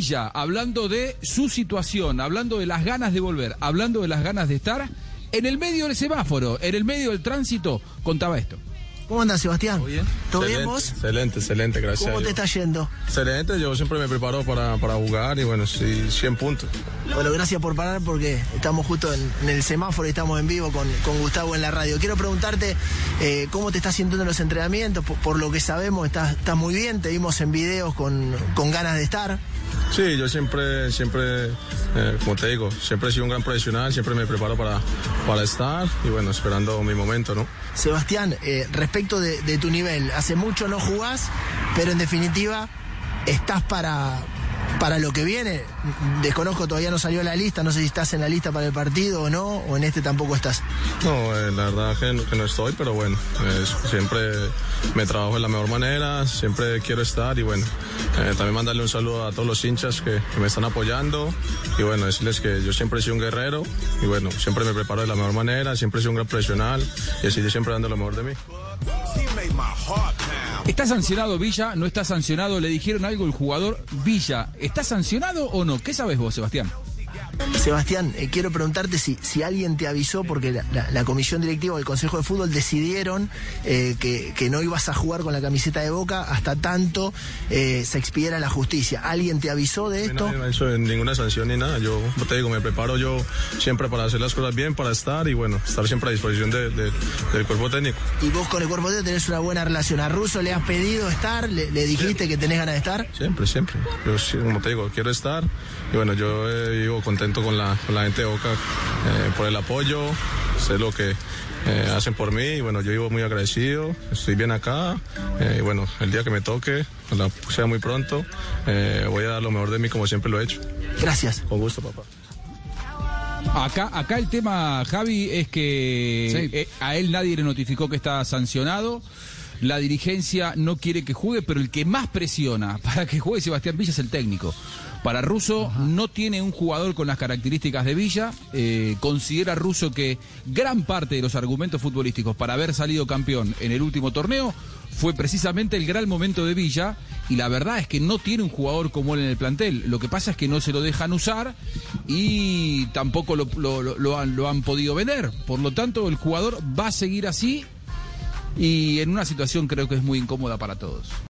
Villa, hablando de su situación, hablando de las ganas de volver, hablando de las ganas de estar, en el medio del semáforo, en el medio del tránsito, contaba esto. ¿Cómo andas, Sebastián? ¿Todo bien? ¿Todo bien Excelente, vos? Excelente, excelente, gracias. ¿Cómo a te está yendo? Excelente, yo siempre me preparo para, para jugar y bueno, sí, 100 puntos. Bueno, gracias por parar porque estamos justo en, en el semáforo y estamos en vivo con, con Gustavo en la radio. Quiero preguntarte eh, cómo te estás sintiendo en los entrenamientos. Por, por lo que sabemos, estás, estás muy bien. Te vimos en videos con, con ganas de estar. Sí, yo siempre, siempre, eh, como te digo, siempre he sido un gran profesional, siempre me preparo para, para estar y bueno, esperando mi momento, ¿no? Sebastián, eh, respecto de, de tu nivel, hace mucho no jugás, pero en definitiva estás para, para lo que viene. Desconozco, todavía no salió la lista, no sé si estás en la lista para el partido o no, o en este tampoco estás. No, eh, la verdad que no, que no estoy, pero bueno, eh, siempre me trabajo de la mejor manera, siempre quiero estar y bueno, eh, también mandarle un saludo a todos los hinchas que, que me están apoyando y bueno, decirles que yo siempre he sido un guerrero y bueno, siempre me preparo de la mejor manera, siempre he sido un gran profesional y así yo siempre dando lo mejor de mí. ¿Está sancionado Villa? ¿No está sancionado? ¿Le dijeron algo el jugador Villa? ¿Está sancionado o no? ¿Qué sabes vos, Sebastián? Sebastián, eh, quiero preguntarte si, si alguien te avisó, porque la, la- la comisión directiva del Consejo de Fútbol decidieron eh, que, que no ibas a jugar con la camiseta de Boca hasta tanto eh, se expidiera la justicia. ¿Alguien te avisó de esto? No me ha hecho ninguna sanción ni nada, yo como te digo, me preparo yo siempre para hacer las cosas bien, para estar y bueno, estar siempre a disposición de- de- del cuerpo técnico. Y vos con el cuerpo técnico tenés una buena relación. ¿A Russo le has pedido estar? ¿Le, le dijiste que tenés ganas de estar? Siempre, siempre. Yo, como te digo, quiero estar. Y bueno, yo vivo contento con la, con la gente de Boca eh, por el apoyo. Sé lo que eh, hacen por mí. Y bueno, yo vivo muy agradecido. Estoy bien acá. eh, y bueno, el día que me toque, ojalá sea muy pronto, eh, voy a dar lo mejor de mí como siempre lo he hecho. Gracias. Con gusto, papá. Acá, acá el tema, Javi, es que eh, a él nadie le notificó que está sancionado. La dirigencia no quiere que juegue, pero el que más presiona para que juegue Sebastián Villa es el técnico. Para Russo no tiene un jugador con las características de Villa. Eh, considera Russo que gran parte de los argumentos futbolísticos para haber salido campeón en el último torneo fue precisamente el gran momento de Villa y la verdad es que no tiene un jugador como él en el plantel. Lo que pasa es que no se lo dejan usar y tampoco lo, lo- lo- lo han, lo han podido vender. Por lo tanto, el jugador va a seguir así y en una situación creo que es muy incómoda para todos.